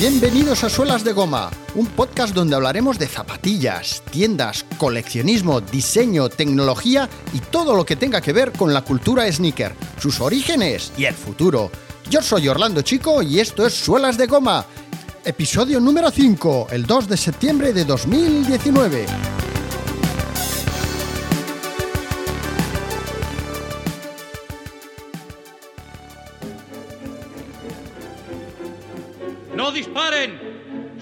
Bienvenidos a Suelas de Goma, un podcast donde hablaremos de zapatillas, tiendas, coleccionismo, diseño, tecnología y todo lo que tenga que ver con la cultura sneaker, sus orígenes y el futuro. Yo soy Orlando Chico y esto es Suelas de Goma, episodio número 5, el 2 de septiembre de 2019.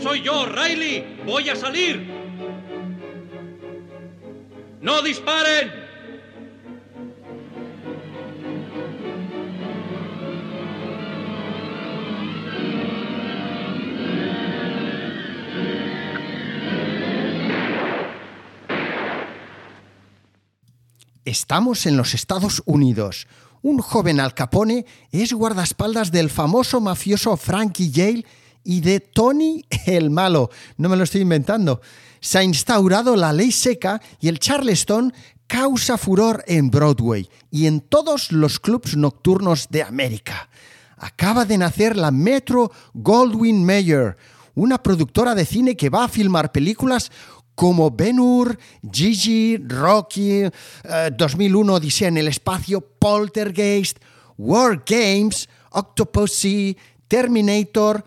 ¡Soy yo, Riley! ¡Voy a salir! ¡No disparen! Estamos en los Estados Unidos. Un joven Al Capone es guardaespaldas del famoso mafioso Frankie Yale y de Tony el Malo. No me lo estoy inventando. Se ha instaurado la ley seca y el Charleston causa furor en Broadway y en todos los clubs nocturnos de América. Acaba de nacer la Metro Goldwyn Mayer, una productora de cine que va a filmar películas como Ben Hur, Gigi, Rocky, eh, 2001 Odisea en el espacio, Poltergeist, War Games, Octopussy, Terminator,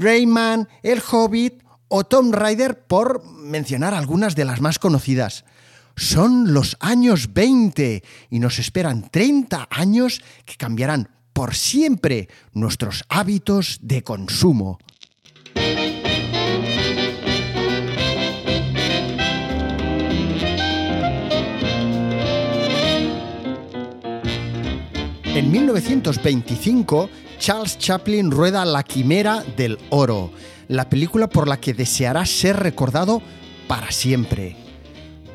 Rayman, El Hobbit o Tomb Raider, por mencionar algunas de las más conocidas. Son los años 20 y nos esperan 30 años que cambiarán por siempre nuestros hábitos de consumo. En 1925, Charles Chaplin rueda La Quimera del Oro, la película por la que deseará ser recordado para siempre.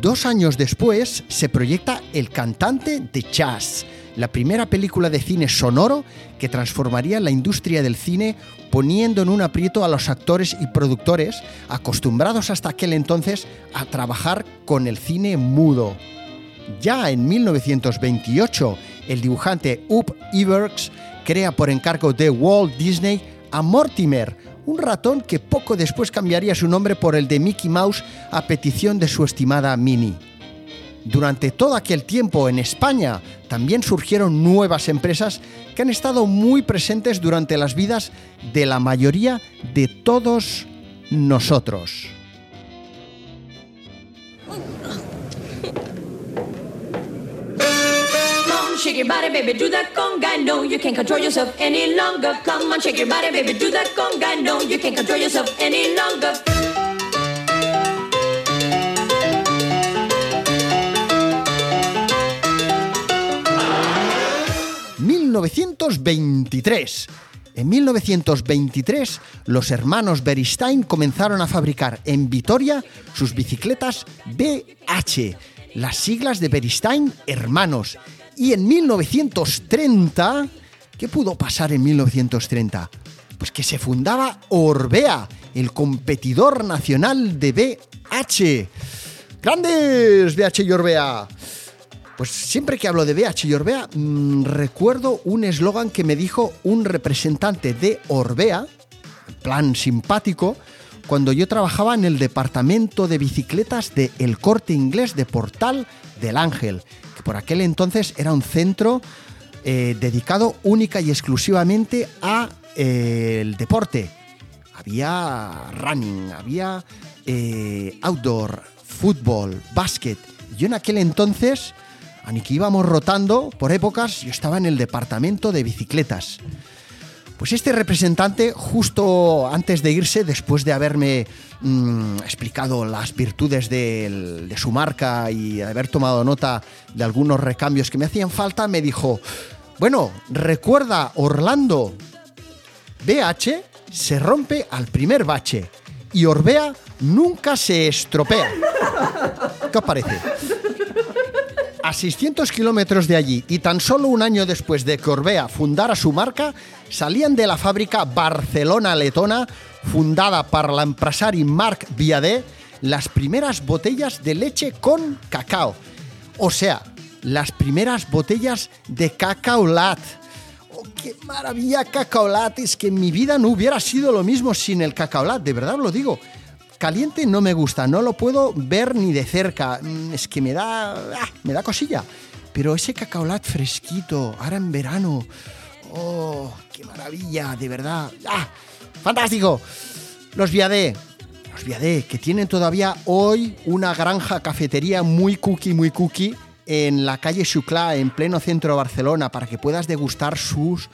Dos años después se proyecta El cantante de jazz, la primera película de cine sonoro que transformaría la industria del cine poniendo en un aprieto a los actores y productores acostumbrados hasta aquel entonces a trabajar con el cine mudo. Ya en 1928, el dibujante Up Iwerks crea por encargo de Walt Disney a Mortimer, un ratón que poco después cambiaría su nombre por el de Mickey Mouse a petición de su estimada Minnie. Durante todo aquel tiempo en España también surgieron nuevas empresas que han estado muy presentes durante las vidas de la mayoría de todos nosotros. Shake your body, baby, do that conga. No, you can't control yourself any longer. Come on, shake your body, baby, do that conga. No, you can't control yourself any longer. 1923. En 1923, los hermanos Beristain comenzaron a fabricar en Vitoria sus bicicletas BH, las siglas de Beristain Hermanos. Y en 1930, ¿qué pudo pasar en 1930? Pues que se fundaba Orbea, el competidor nacional de BH. ¡Grandes BH y Orbea! Pues siempre que hablo de BH y Orbea, mmm, recuerdo un eslogan que me dijo un representante de Orbea, plan simpático, cuando yo trabajaba en el departamento de bicicletas de El Corte Inglés de Portal del Ángel, por aquel entonces era un centro eh, dedicado única y exclusivamente a eh, el deporte. Había running, había eh, outdoor, fútbol, básquet. Yo en aquel entonces ni que íbamos rotando por épocas, yo estaba en el departamento de bicicletas. Pues este representante, justo antes de irse, después de haberme mmm, explicado las virtudes de, de su marca y haber tomado nota de algunos recambios que me hacían falta, me dijo, bueno, recuerda Orlando, BH se rompe al primer bache y Orbea nunca se estropea. ¿Qué os parece? A 600 kilómetros de allí y tan solo un año después de que Orbea fundara su marca, salían de la fábrica Barcelona-Letona, fundada por l'empresari Marc Viadé, las primeras botellas de leche con cacao. O sea, las primeras botellas de cacao lat. qué maravilla cacaolat! Es que mi vida no hubiera sido lo mismo sin el cacaolat, de verdad lo digo. Caliente no me gusta, no lo puedo ver ni de cerca. Mm, Es que me da. ah, me da cosilla. Pero ese cacaolat fresquito, ahora en verano. ¡Oh, qué maravilla! De verdad. ¡Ah! ¡Fantástico! Los Viadé. Los Viadé, que tienen todavía hoy una granja cafetería muy cookie, muy cookie en la calle Xuclà, en pleno centro de Barcelona, para que puedas degustar sus,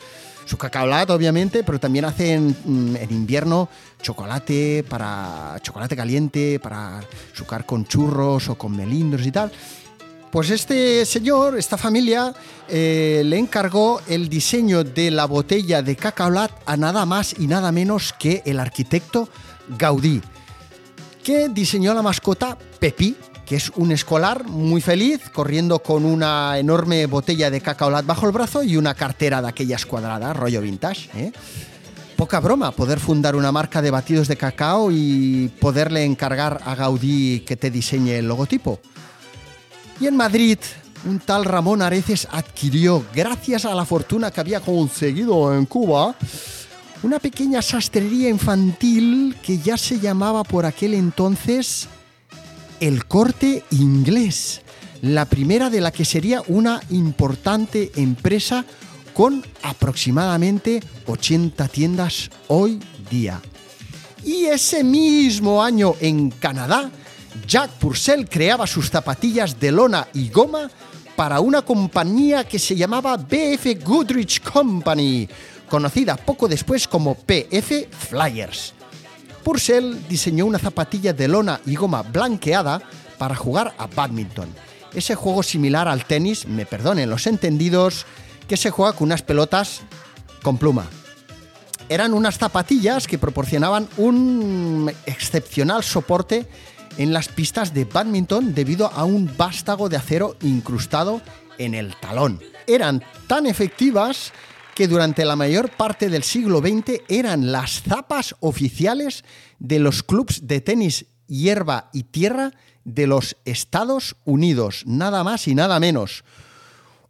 su cacaolat, obviamente, pero también hacen mm, en invierno chocolate para chocolate caliente, para sucar con churros o con melindros y tal. Pues este señor, esta familia, eh, le encargó el diseño de la botella de cacaolat a nada más y nada menos que el arquitecto Gaudí, que diseñó la mascota Pepi, que es un escolar muy feliz, corriendo con una enorme botella de cacaolat bajo el brazo y una cartera de aquellas cuadradas, rollo vintage. ¿eh? Poca broma poder fundar una marca de batidos de cacao y poderle encargar a Gaudí que te diseñe el logotipo. Y en Madrid, un tal Ramón Areces adquirió, gracias a la fortuna que había conseguido en Cuba, una pequeña sastrería infantil que ya se llamaba por aquel entonces El Corte Inglés, la primera de la que sería una importante empresa con aproximadamente 80 tiendas hoy día. Y ese mismo año en Canadá, Jack Purcell creaba sus zapatillas de lona y goma para una compañía que se llamaba BF Goodrich Company, conocida poco después como PF Flyers. Purcell diseñó una zapatilla de lona y goma blanqueada para jugar a badminton. Ese juego similar al tenis, me perdonen los entendidos, que se juega con unas pelotas con pluma. Eran unas zapatillas que proporcionaban un excepcional soporte en las pistas de badminton debido a un vástago de acero incrustado en el talón. Eran tan efectivas que durante la mayor parte del siglo XX eran las zapas oficiales de los clubs de tenis hierba y tierra de los Estados Unidos, nada más y nada menos.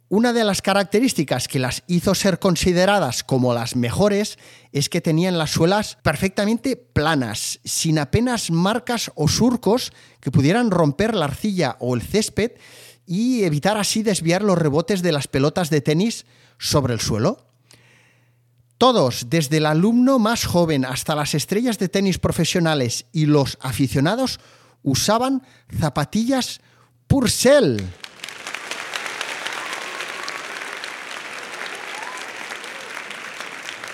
Una de las características que las hizo ser consideradas como las mejores es que tenían las suelas perfectamente planas, sin apenas marcas o surcos que pudieran romper la arcilla o el césped y evitar así desviar los rebotes de las pelotas de tenis sobre el suelo. Todos, desde el alumno más joven hasta las estrellas de tenis profesionales y los aficionados, usaban zapatillas Purcell.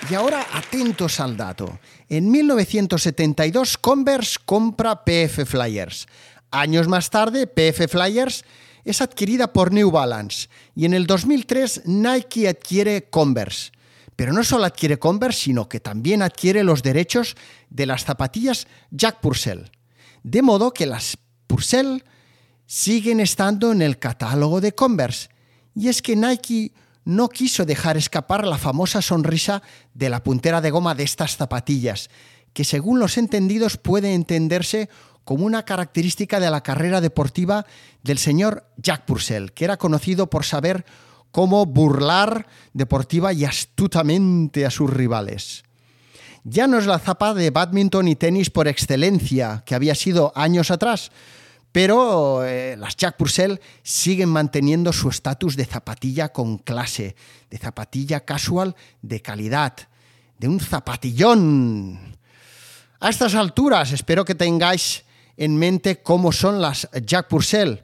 Y ahora atentos al dato. En 1972 Converse compra PF Flyers. Años más tarde, PF Flyers es adquirida por New Balance y en el 2003 Nike adquiere Converse. Pero no solo adquiere Converse, sino que también adquiere los derechos de las zapatillas Jack Purcell. De modo que las Purcell siguen estando en el catálogo de Converse. Y es que Nike no quiso dejar escapar la famosa sonrisa de la puntera de goma de estas zapatillas, que según los entendidos puede entenderse como una característica de la carrera deportiva del señor Jack Purcell, que era conocido por saber cómo burlar deportiva y astutamente a sus rivales. Ya no es la zapa de badminton y tenis por excelencia que había sido años atrás, pero eh, las Jack Purcell siguen manteniendo su estatus de zapatilla con clase, de zapatilla casual de calidad, de un zapatillón. A estas alturas espero que tengáis en mente cómo son las Jack Purcell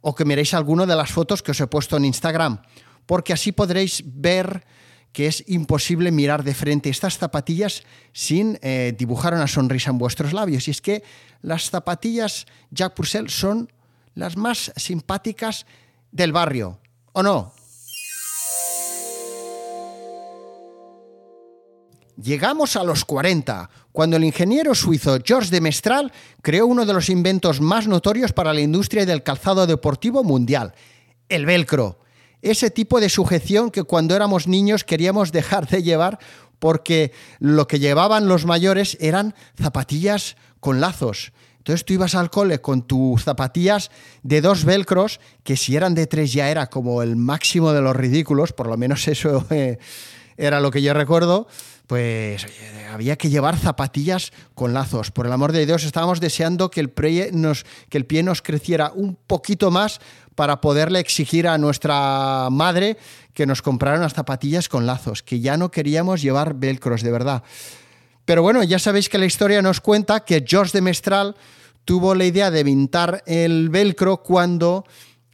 o que miréis alguna de las fotos que os he puesto en Instagram, porque así podréis ver que es imposible mirar de frente estas zapatillas sin eh, dibujar una sonrisa en vuestros labios. Y es que las zapatillas Jack Purcell son las más simpáticas del barrio, ¿o no? Llegamos a los 40, cuando el ingeniero suizo Georges de Mestral creó uno de los inventos más notorios para la industria del calzado deportivo mundial, el velcro. Ese tipo de sujeción que cuando éramos niños queríamos dejar de llevar porque lo que llevaban los mayores eran zapatillas con lazos. Entonces tú ibas al cole con tus zapatillas de dos velcros, que si eran de tres ya era como el máximo de los ridículos, por lo menos eso... Eh, era lo que yo recuerdo, pues había que llevar zapatillas con lazos. Por el amor de Dios, estábamos deseando que el, pie nos, que el pie nos creciera un poquito más para poderle exigir a nuestra madre que nos comprara unas zapatillas con lazos, que ya no queríamos llevar velcros, de verdad. Pero bueno, ya sabéis que la historia nos cuenta que George de Mestral tuvo la idea de pintar el velcro cuando,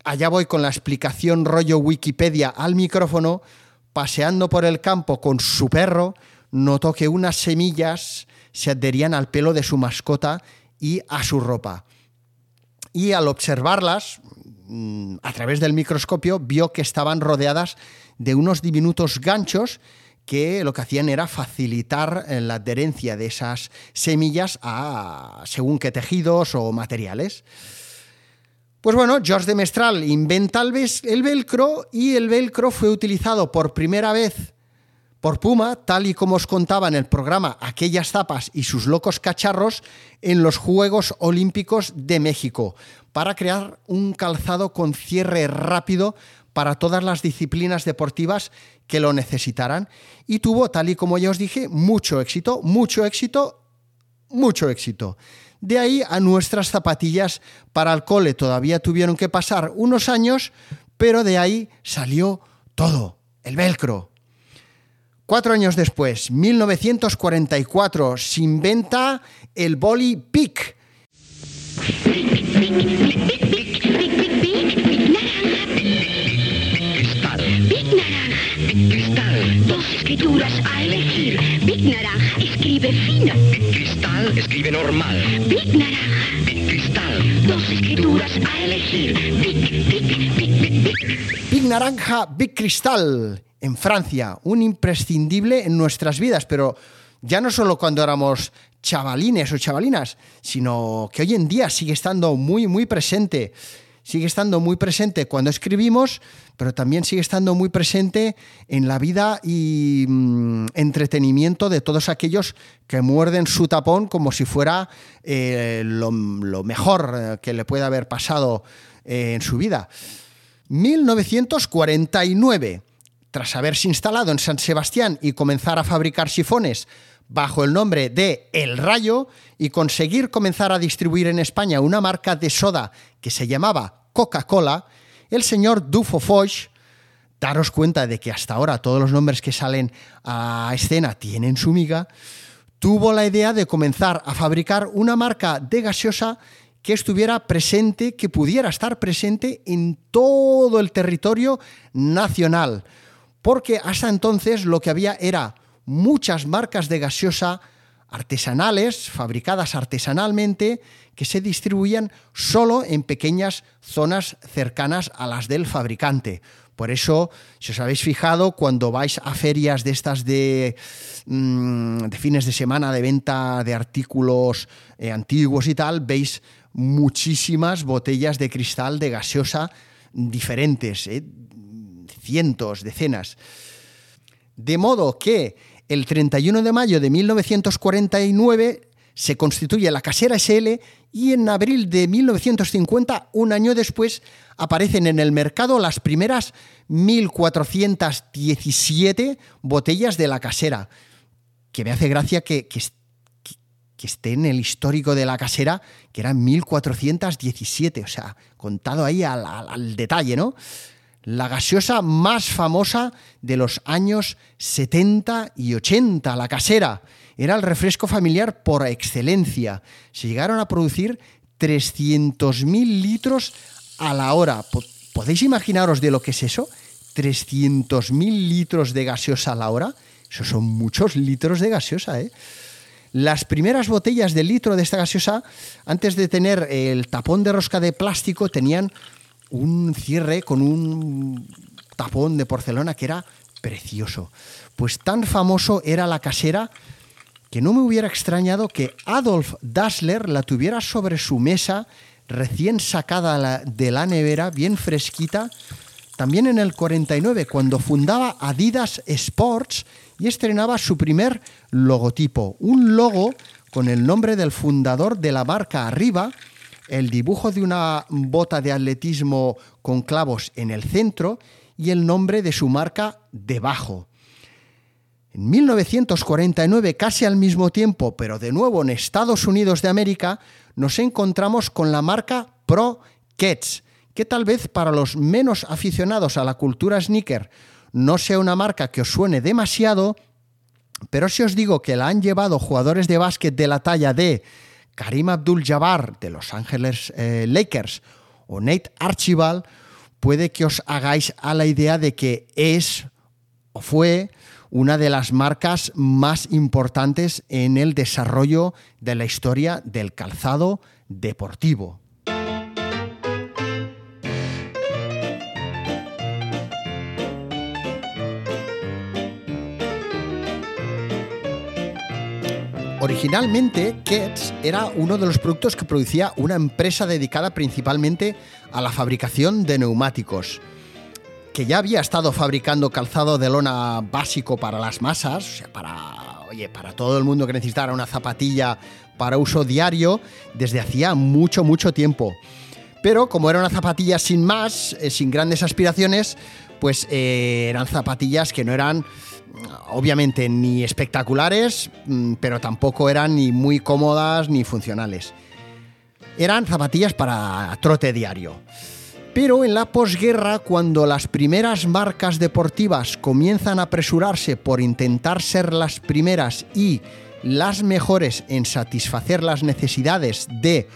allá voy con la explicación rollo Wikipedia al micrófono, paseando por el campo con su perro, notó que unas semillas se adherían al pelo de su mascota y a su ropa. Y al observarlas, a través del microscopio, vio que estaban rodeadas de unos diminutos ganchos que lo que hacían era facilitar eh, la adherencia de esas semillas a según qué tejidos o materiales. Pues bueno, George de Mestral inventa el velcro y el velcro fue utilizado por primera vez por Puma, tal y como os contaba en el programa Aquellas zapas y sus locos cacharros en los Juegos Olímpicos de México, para crear un calzado con cierre rápido para todas las disciplinas deportivas que lo necesitaran. Y tuvo, tal y como ya os dije, mucho éxito, mucho éxito, mucho éxito. De ahí a nuestras zapatillas para el cole. Todavía tuvieron que pasar unos años, pero de ahí salió todo, el velcro. Cuatro años después, 1944, se inventa el Boli Pic. Big escrituras a elegir. Big Naranja escribe fino. Cristal escribe normal. Big Naranja. Big Cristal. Dos escrituras a elegir. Big, big, big, big, big. Big Naranja, Big Cristal en Francia, un imprescindible en nuestras vidas, pero ya no solo cuando éramos chavalines o chavalinas, sino que hoy en día sigue estando muy, muy presente. Sigue estando muy presente cuando escribimos, pero también sigue estando muy presente en la vida y mm, entretenimiento de todos aquellos que muerden su tapón como si fuera eh, lo, mejor eh, que le puede haber pasado eh, en su vida. 1949 tras haberse instalado en San Sebastián y comenzar a fabricar sifones bajo el nombre de El Rayo y conseguir comenzar a distribuir en España una marca de soda que se llamaba Coca-Cola, el señor Dufo Foch, daros cuenta de que hasta ahora todos los nombres que salen a escena tienen su miga, tuvo la idea de comenzar a fabricar una marca de gaseosa que estuviera presente, que pudiera estar presente en todo el territorio nacional porque hasta entonces lo que había era muchas marcas de gaseosa artesanales, fabricadas artesanalmente, que se distribuían solo en pequeñas zonas cercanas a las del fabricante. Por eso, si os habéis fijado, cuando vais a ferias de estas de, mm, de fines de semana de venta de artículos eh, antiguos y tal, veis muchísimas botellas de cristal de gaseosa diferentes. ¿eh? cientos, decenas. De modo que el 31 de mayo de 1949 se constituye la Casera SL y en abril de 1950, un año después, aparecen en el mercado las primeras 1.417 botellas de la Casera. Que me hace gracia que, que, que esté en el histórico de la Casera, que eran 1.417, o sea, contado ahí al, al, al detalle, ¿no? la gaseosa más famosa de los años 70 y 80, la casera. Era el refresco familiar por excelencia. Se llegaron a producir 300.000 litros a la hora. ¿Podéis imaginaros de lo que es eso? 300.000 litros de gaseosa a la hora. Eso son muchos litros de gaseosa, ¿eh? Las primeras botellas de litro de esta gaseosa, antes de tener el tapón de rosca de plástico, tenían un cierre con un tapón de porcelana que era precioso. Pues tan famoso era la casera que no me hubiera extrañado que Adolf Dassler la tuviera sobre su mesa recién sacada de la nevera, bien fresquita, también en el 49, cuando fundaba Adidas Sports y estrenaba su primer logotipo, un logo con el nombre del fundador de la marca arriba, el dibujo de una bota de atletismo con clavos en el centro y el nombre de su marca debajo. En 1949, casi al mismo tiempo, pero de nuevo en Estados Unidos de América, nos encontramos con la marca Pro Kets, que tal vez para los menos aficionados a la cultura sneaker no sea una marca que os suene demasiado, pero si os digo que la han llevado jugadores de básquet de la talla de Karim Abdul-Jabbar de Los Ángeles eh, Lakers o Nate Archibald, puede que os hagáis a la idea de que es o fue una de las marcas más importantes en el desarrollo de la historia del calzado deportivo. Originalmente, Kets era uno de los productos que producía una empresa dedicada principalmente a la fabricación de neumáticos, que ya había estado fabricando calzado de lona básico para las masas, o sea, para, oye, para todo el mundo que necesitara una zapatilla para uso diario desde hacía mucho, mucho tiempo. Pero como era una zapatilla sin más, eh, sin grandes aspiraciones, pues eh, eran zapatillas que no eran obviamente ni espectaculares, mm, pero tampoco eran ni muy cómodas ni funcionales. Eran zapatillas para trote diario. Pero en la posguerra, cuando las primeras marcas deportivas comienzan a apresurarse por intentar ser las primeras y las mejores en satisfacer las necesidades de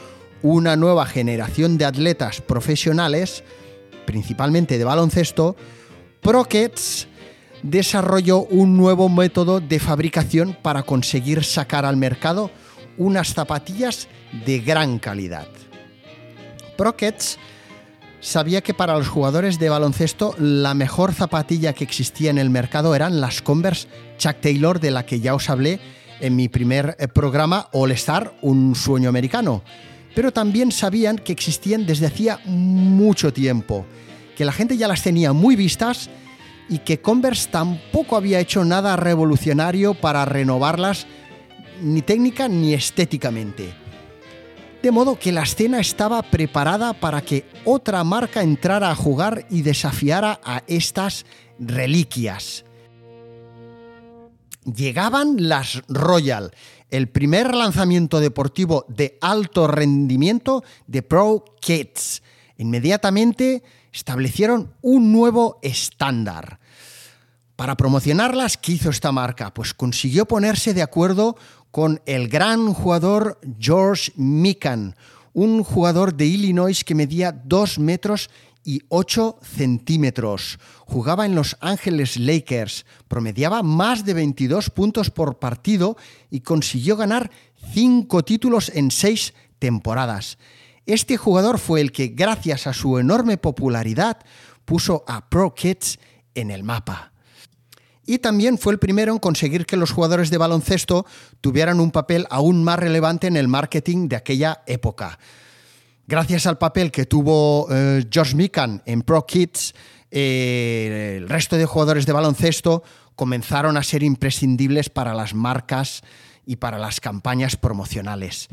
una nueva generación de atletas profesionales, principalmente de baloncesto, Prockets desarrolló un nuevo método de fabricación para conseguir sacar al mercado unas zapatillas de gran calidad. Prockets sabía que para los jugadores de baloncesto la mejor zapatilla que existía en el mercado eran las Converse Chuck Taylor de la que ya os hablé en mi primer eh, programa All Star, un sueño americano. Pero también sabían que existían desde hacía mucho tiempo, que la gente ya las tenía muy vistas y que Converse tampoco había hecho nada revolucionario para renovarlas ni técnica ni estéticamente. De modo que la escena estaba preparada para que otra marca entrara a jugar y desafiara a estas reliquias. Llegaban las Royal, el primer lanzamiento deportivo de alto rendimiento de Pro Kids. Inmediatamente establecieron un nuevo estándar. Para promocionarlas, ¿qué hizo esta marca? Pues consiguió ponerse de acuerdo con el gran jugador George Mikan, un jugador de Illinois que medía 2 metros y 8 centímetros. Jugaba en Los Ángeles Lakers, promediaba más de 22 puntos por partido y consiguió ganar 5 títulos en 6 temporadas. Este jugador fue el que, gracias a su enorme popularidad, puso a Pro Kids en el mapa. Y también fue el primero en conseguir que los jugadores de baloncesto tuvieran un papel aún más relevante en el marketing de aquella época. Gracias al papel que tuvo eh, Josh Mikan en Pro Kids, eh, el resto de jugadores de baloncesto comenzaron a ser imprescindibles para las marcas y para las campañas promocionales.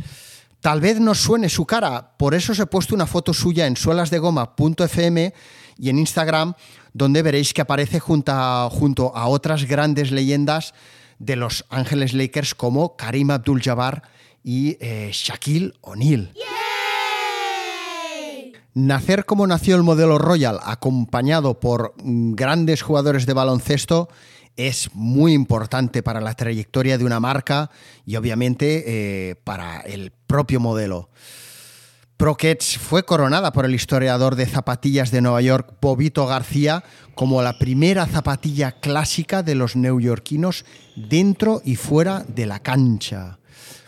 Tal vez nos suene su cara, por eso os he puesto una foto suya en suelasdegoma.fm y en Instagram, donde veréis que aparece junto a, junto a otras grandes leyendas de los Ángeles Lakers como Karim Abdul-Jabbar y eh, Shaquille O'Neal. Nacer como nació el modelo Royal, acompañado por mm, grandes jugadores de baloncesto, es muy importante para la trayectoria de una marca y obviamente eh, para el propio modelo. Prockets fue coronada por el historiador de zapatillas de Nueva York, Bobito García, como la primera zapatilla clásica de los neoyorquinos dentro y fuera de la cancha.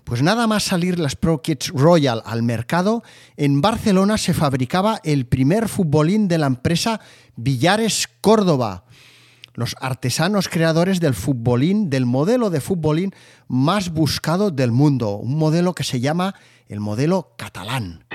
Pues nada más salir las Prockets Royal al mercado, en Barcelona se fabricaba el primer futbolín de la empresa Villares Córdoba, los artesanos creadores del futbolín, del modelo de futbolín más buscado del mundo, un modelo que se llama el modelo catalán.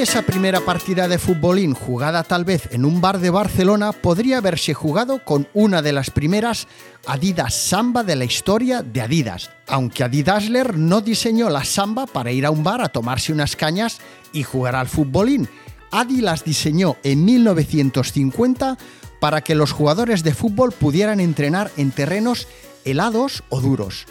Esa primera partida de futbolín jugada tal vez en un bar de Barcelona podría haberse jugado con una de las primeras Adidas Samba de la historia de Adidas, aunque Adidasler no diseñó la samba para ir a un bar a tomarse unas cañas y jugar al futbolín. Adi las diseñó en 1950 para que los jugadores de fútbol pudieran entrenar en terrenos helados o duros.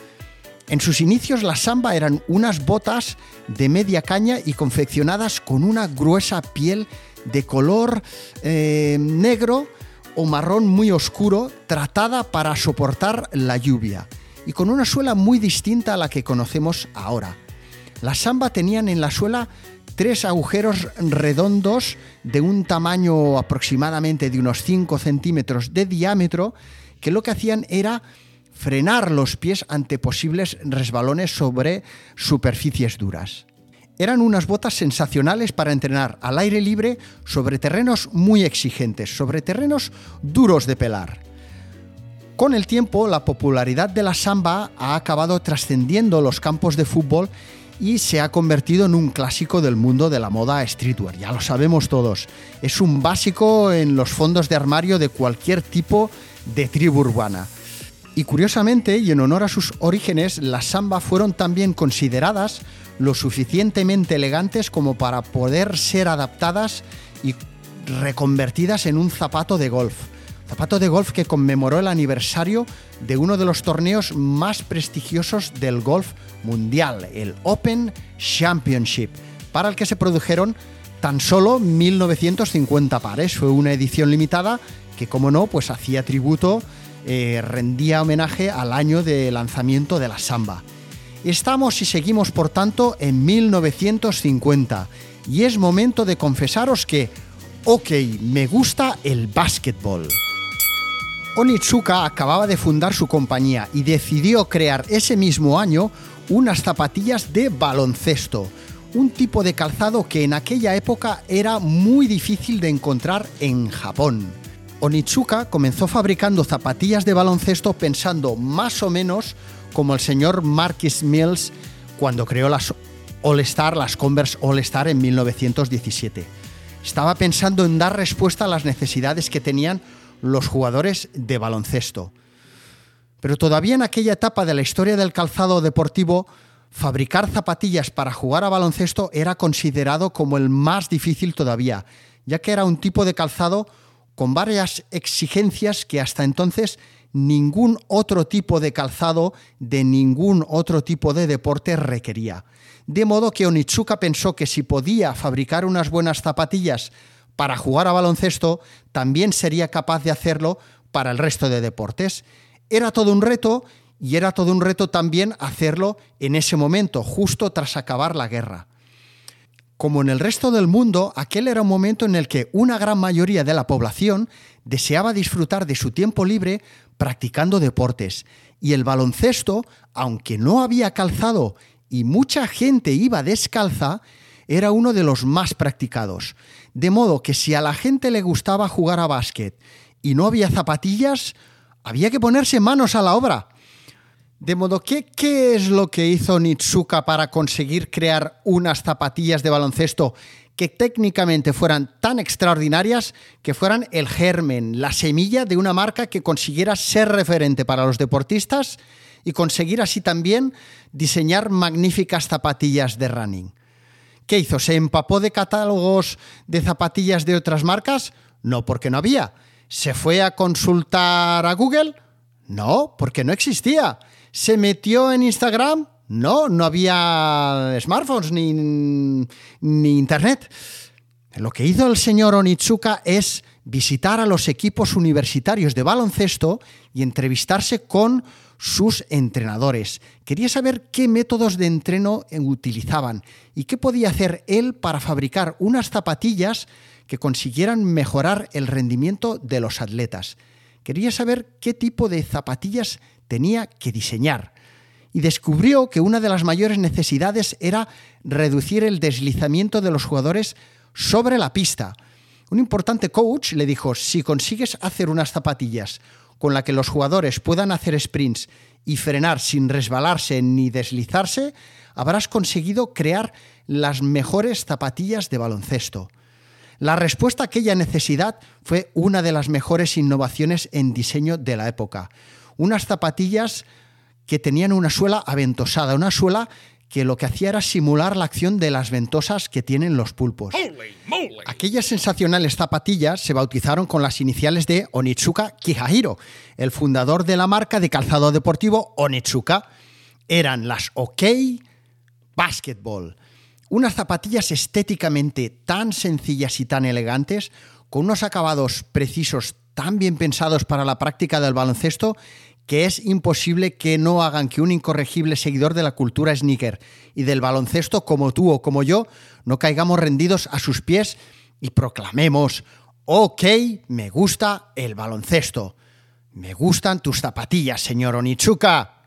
En sus inicios la samba eran unas botas de media caña y confeccionadas con una gruesa piel de color eh, negro o marrón muy oscuro tratada para soportar la lluvia y con una suela muy distinta a la que conocemos ahora. La samba tenían en la suela tres agujeros redondos de un tamaño aproximadamente de unos 5 centímetros de diámetro que lo que hacían era frenar los pies ante posibles resbalones sobre superficies duras. Eran unas botas sensacionales para entrenar al aire libre sobre terrenos muy exigentes, sobre terrenos duros de pelar. Con el tiempo, la popularidad de la samba ha acabado trascendiendo los campos de fútbol y se ha convertido en un clásico del mundo de la moda streetwear. Ya lo sabemos todos. Es un básico en los fondos de armario de cualquier tipo de tribu urbana. Y curiosamente, y en honor a sus orígenes, las samba fueron también consideradas lo suficientemente elegantes como para poder ser adaptadas y reconvertidas en un zapato de golf. Zapato de golf que conmemoró el aniversario de uno de los torneos más prestigiosos del golf mundial, el Open Championship, para el que se produjeron tan solo 1950 pares. Fue una edición limitada que, como no, pues hacía tributo eh, rendía homenaje al año de lanzamiento de la samba. Estamos y seguimos, por tanto, en 1950 y es momento de confesaros que, ok, me gusta el básquetbol. Onitsuka acababa de fundar su compañía y decidió crear ese mismo año unas zapatillas de baloncesto, un tipo de calzado que en aquella época era muy difícil de encontrar en Japón. Onitsuka comenzó fabricando zapatillas de baloncesto pensando más o menos como el señor Marquis Mills cuando creó las All Star, las Converse All Star en 1917. Estaba pensando en dar respuesta a las necesidades que tenían los jugadores de baloncesto. Pero todavía en aquella etapa de la historia del calzado deportivo, fabricar zapatillas para jugar a baloncesto era considerado como el más difícil todavía, ya que era un tipo de calzado con varias exigencias que hasta entonces ningún otro tipo de calzado de ningún otro tipo de deporte requería. De modo que Onitsuka pensó que si podía fabricar unas buenas zapatillas para jugar a baloncesto, también sería capaz de hacerlo para el resto de deportes. Era todo un reto y era todo un reto también hacerlo en ese momento, justo tras acabar la guerra. Como en el resto del mundo, aquel era un momento en el que una gran mayoría de la población deseaba disfrutar de su tiempo libre practicando deportes, y el baloncesto, aunque no había calzado y mucha gente iba descalza, era uno de los más practicados. De modo que si a la gente le gustaba jugar a básquet y no había zapatillas, había que ponerse manos a la obra. De modo que, ¿qué es lo que hizo Nitsuka para conseguir crear unas zapatillas de baloncesto que técnicamente fueran tan extraordinarias que fueran el germen, la semilla de una marca que consiguiera ser referente para los deportistas y conseguir así también diseñar magníficas zapatillas de running? ¿Qué hizo? ¿Se empapó de catálogos de zapatillas de otras marcas? No, porque no había. ¿Se fue a consultar a Google? No, porque no existía. ¿Se metió en Instagram? No, no había smartphones ni, ni internet. Lo que hizo el señor Onitsuka es visitar a los equipos universitarios de baloncesto y entrevistarse con sus entrenadores. Quería saber qué métodos de entreno utilizaban y qué podía hacer él para fabricar unas zapatillas que consiguieran mejorar el rendimiento de los atletas. Quería saber qué tipo de zapatillas tenía que diseñar. Y descubrió que una de las mayores necesidades era reducir el deslizamiento de los jugadores sobre la pista. Un importante coach le dijo, si consigues hacer unas zapatillas con las que los jugadores puedan hacer sprints y frenar sin resbalarse ni deslizarse, habrás conseguido crear las mejores zapatillas de baloncesto. La respuesta a aquella necesidad fue una de las mejores innovaciones en diseño de la época. Unas zapatillas que tenían una suela aventosada, una suela que lo que hacía era simular la acción de las ventosas que tienen los pulpos. Aquellas sensacionales zapatillas se bautizaron con las iniciales de Onitsuka Kihahiro, el fundador de la marca de calzado deportivo Onitsuka. Eran las OK Basketball. Unas zapatillas estéticamente tan sencillas y tan elegantes, con unos acabados precisos tan bien pensados para la práctica del baloncesto, que es imposible que no hagan que un incorregible seguidor de la cultura sneaker y del baloncesto como tú o como yo no caigamos rendidos a sus pies y proclamemos, ok, me gusta el baloncesto. Me gustan tus zapatillas, señor Onitsuka.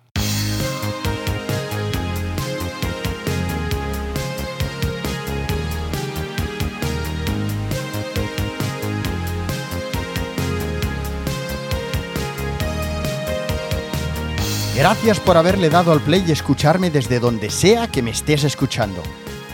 Gracias por haberle dado al play y escucharme desde donde sea que me estés escuchando.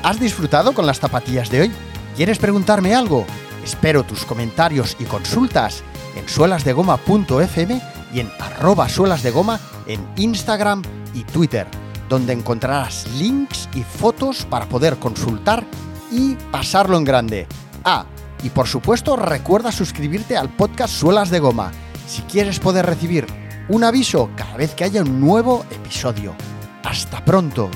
¿Has disfrutado con las zapatillas de hoy? ¿Quieres preguntarme algo? Espero tus comentarios y consultas en suelasdegoma.fm y en arroba suelasdegoma en Instagram y Twitter, donde encontrarás links y fotos para poder consultar y pasarlo en grande. Ah, y por supuesto recuerda suscribirte al podcast Suelas de Goma si quieres poder recibir un aviso cada vez que haya un nuevo episodio. Hasta pronto.